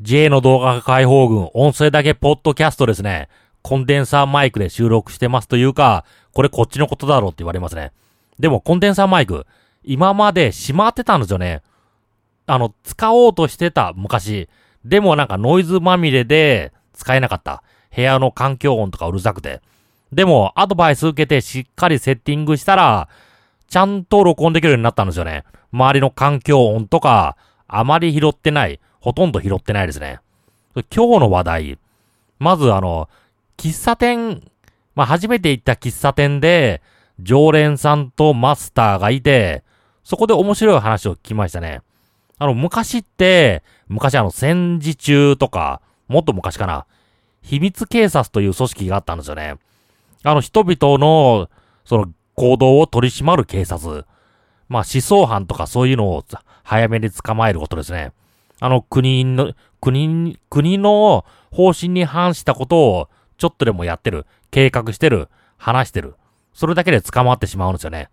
J の動画解放軍、音声だけポッドキャストですね。コンデンサーマイクで収録してますというか、これこっちのことだろうって言われますね。でもコンデンサーマイク、今まで閉まってたんですよね。あの、使おうとしてた、昔。でもなんかノイズまみれで使えなかった。部屋の環境音とかうるさくて。でも、アドバイス受けてしっかりセッティングしたら、ちゃんと録音できるようになったんですよね。周りの環境音とか、あまり拾ってない。ほとんど拾ってないですね。今日の話題。まずあの、喫茶店、まあ、初めて行った喫茶店で、常連さんとマスターがいて、そこで面白い話を聞きましたね。あの、昔って、昔あの、戦時中とか、もっと昔かな、秘密警察という組織があったんですよね。あの、人々の、その、行動を取り締まる警察。まあ、思想犯とかそういうのを早めに捕まえることですね。あの、国の、国、国の方針に反したことをちょっとでもやってる、計画してる、話してる。それだけで捕まってしまうんですよね。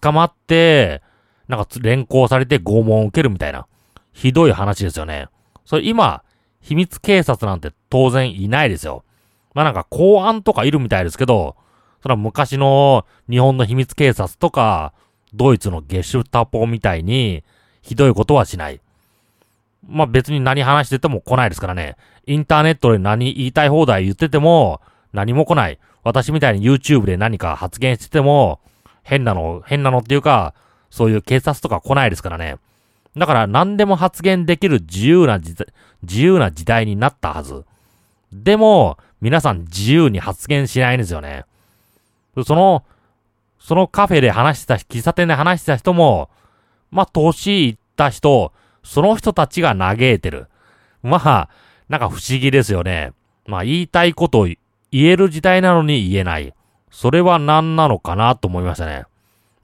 捕まって、なんか連行されて拷問を受けるみたいな。ひどい話ですよね。それ今、秘密警察なんて当然いないですよ。まあなんか公安とかいるみたいですけど、それは昔の日本の秘密警察とか、ドイツのゲシュタポみたいに、ひどいことはしない。まあ別に何話してても来ないですからね。インターネットで何言いたい放題言ってても、何も来ない。私みたいに YouTube で何か発言してても、変なの、変なのっていうか、そういう警察とか来ないですからね。だから何でも発言できる自由な自由な時代になったはず。でも、皆さん自由に発言しないんですよね。その、そのカフェで話してた、喫茶店で話してた人も、まあ、年いった人、その人たちが嘆いてる。まあ、なんか不思議ですよね。まあ、言いたいことを言える時代なのに言えない。それは何なのかなと思いましたね。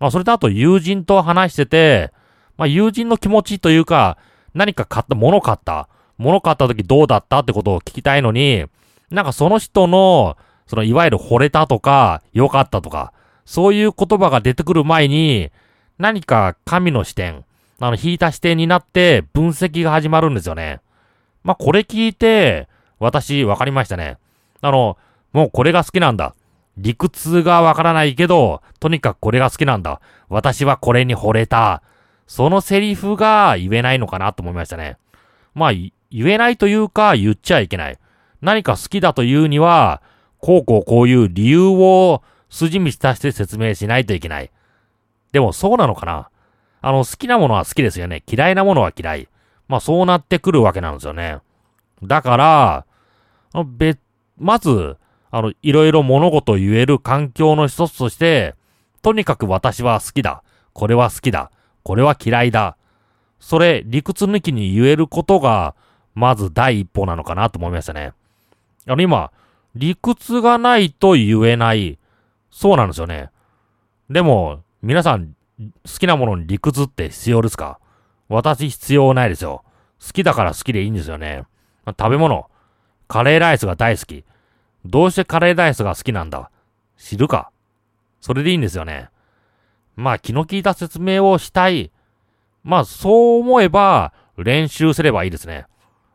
まあ、それとあと友人と話してて、まあ、友人の気持ちというか、何か買った、物買った。物買った時どうだったってことを聞きたいのに、なんかその人の、そのいわゆる惚れたとか、良かったとか、そういう言葉が出てくる前に、何か神の視点、あの、引いた視点になって分析が始まるんですよね。まあ、これ聞いて、私、わかりましたね。あの、もうこれが好きなんだ。理屈がわからないけど、とにかくこれが好きなんだ。私はこれに惚れた。そのセリフが言えないのかなと思いましたね。まあ、言えないというか、言っちゃいけない。何か好きだというには、こうこうこういう理由を筋道足して説明しないといけない。でもそうなのかなあの、好きなものは好きですよね。嫌いなものは嫌い。まあそうなってくるわけなんですよね。だから、あの、べ、まず、あの、いろいろ物事を言える環境の一つとして、とにかく私は好きだ。これは好きだ。これは嫌いだ。それ、理屈抜きに言えることが、まず第一歩なのかなと思いましたね。あの、今、理屈がないと言えない。そうなんですよね。でも、皆さん、好きなものに理屈って必要ですか？私必要ないですよ。好きだから好きでいいんですよね。食べ物。カレーライスが大好き。どうしてカレーライスが好きなんだ？知るか？それでいいんですよね。まあ気の利いた説明をしたい。まあそう思えば練習すればいいですね。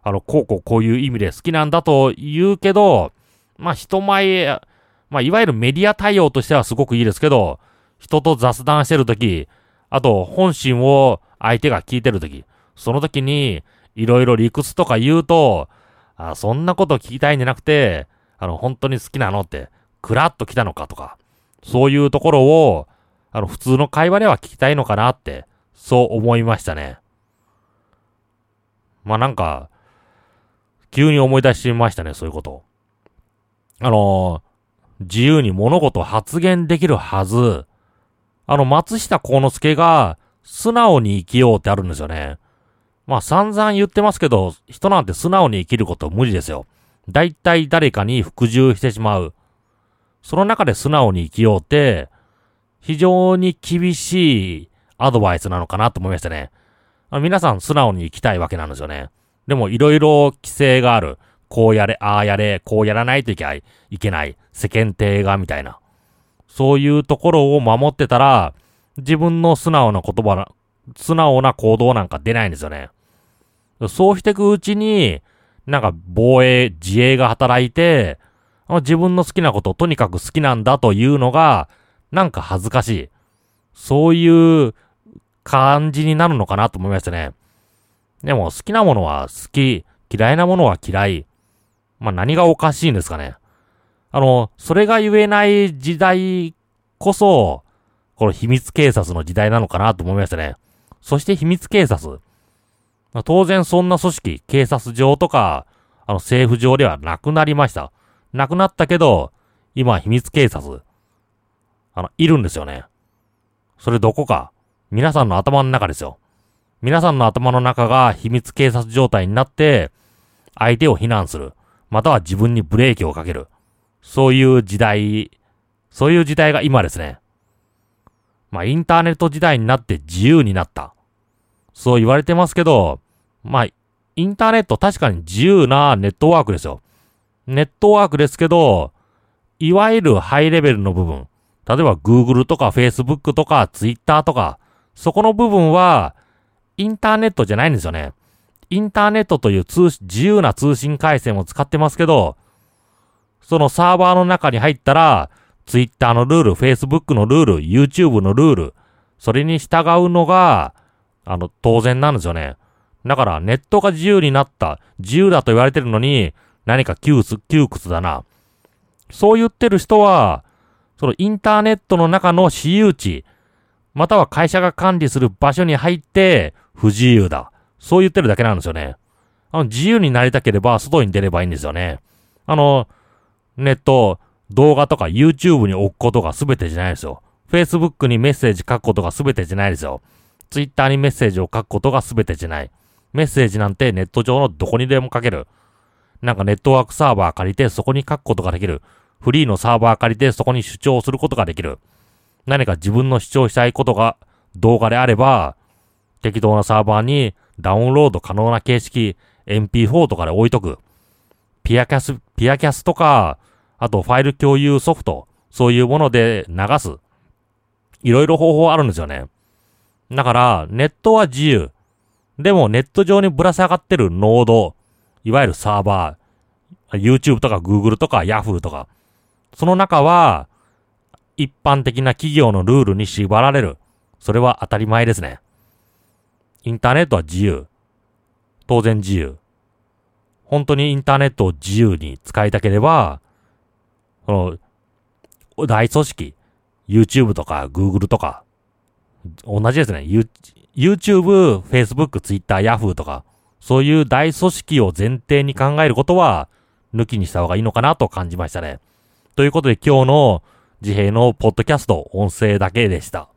あの、こうこうこういう意味で好きなんだと言うけど、まあ人前、まあいわゆるメディア対応としてはすごくいいですけど、人と雑談してるとき、あと本心を相手が聞いてるとき、その時にいろいろ理屈とか言うと、あそんなこと聞きたいんじゃなくて、あの、本当に好きなのって、クラッと来たのかとか、そういうところを、あの、普通の会話では聞きたいのかなって、そう思いましたね。まあ、なんか、急に思い出しましたね、そういうこと。あの自由に物事を発言できるはず。あの、松下幸之助が、素直に生きようってあるんですよね。まあ散々言ってますけど、人なんて素直に生きること無理ですよ。だいい誰かに服従してしまう。その中で素直に生きようって、非常に厳しいアドバイスなのかなと思いましたね。皆さん素直に生きたいわけなんですよね。でもいろいろ規制がある。こうやれ、ああやれ、こうやらないといけない。いけない。世間体が、みたいな。そういうところを守ってたら、自分の素直な言葉、素直な行動なんか出ないんですよね。そうしていくうちに、なんか防衛、自衛が働いて、自分の好きなこととにかく好きなんだというのが、なんか恥ずかしい。そういう感じになるのかなと思いましたね。でも好きなものは好き、嫌いなものは嫌い。まあ何がおかしいんですかね。あの、それが言えない時代こそ、この秘密警察の時代なのかなと思いましたね。そして秘密警察。まあ、当然そんな組織、警察上とか、あの政府上ではなくなりました。なくなったけど、今秘密警察、あの、いるんですよね。それどこか、皆さんの頭の中ですよ。皆さんの頭の中が秘密警察状態になって、相手を非難する。または自分にブレーキをかける。そういう時代、そういう時代が今ですね。まあ、インターネット時代になって自由になった。そう言われてますけど、まあ、インターネット確かに自由なネットワークですよ。ネットワークですけど、いわゆるハイレベルの部分。例えば Google とか Facebook とか Twitter とか、そこの部分は、インターネットじゃないんですよね。インターネットという通自由な通信回線を使ってますけど、そのサーバーの中に入ったら、Twitter のルール、Facebook のルール、YouTube のルール、それに従うのが、あの、当然なんですよね。だからネットが自由になった、自由だと言われてるのに、何か窮屈、窮屈だな。そう言ってる人は、そのインターネットの中の私有地、または会社が管理する場所に入って不自由だ。そう言ってるだけなんですよね。あの、自由になりたければ外に出ればいいんですよね。あの、ネット、動画とか YouTube に置くことが全てじゃないですよ。Facebook にメッセージ書くことが全てじゃないですよ。Twitter にメッセージを書くことが全てじゃない。メッセージなんてネット上のどこにでも書ける。なんかネットワークサーバー借りてそこに書くことができる。フリーのサーバー借りてそこに主張することができる。何か自分の主張したいことが動画であれば、適当なサーバーにダウンロード可能な形式 MP4 とかで置いとく。ピアキャス、ピアキャスとか、あとファイル共有ソフト、そういうもので流す。いろいろ方法あるんですよね。だから、ネットは自由。でもネット上にぶら下がってるノード、いわゆるサーバー、YouTube とか Google とか Yahoo とか、その中は、一般的な企業のルールに縛られる。それは当たり前ですね。インターネットは自由。当然自由。本当にインターネットを自由に使いたければ、この、大組織、YouTube とか Google とか、同じですね。YouTube、Facebook、Twitter、Yahoo とか、そういう大組織を前提に考えることは、抜きにした方がいいのかなと感じましたね。ということで今日の自閉のポッドキャスト音声だけでした。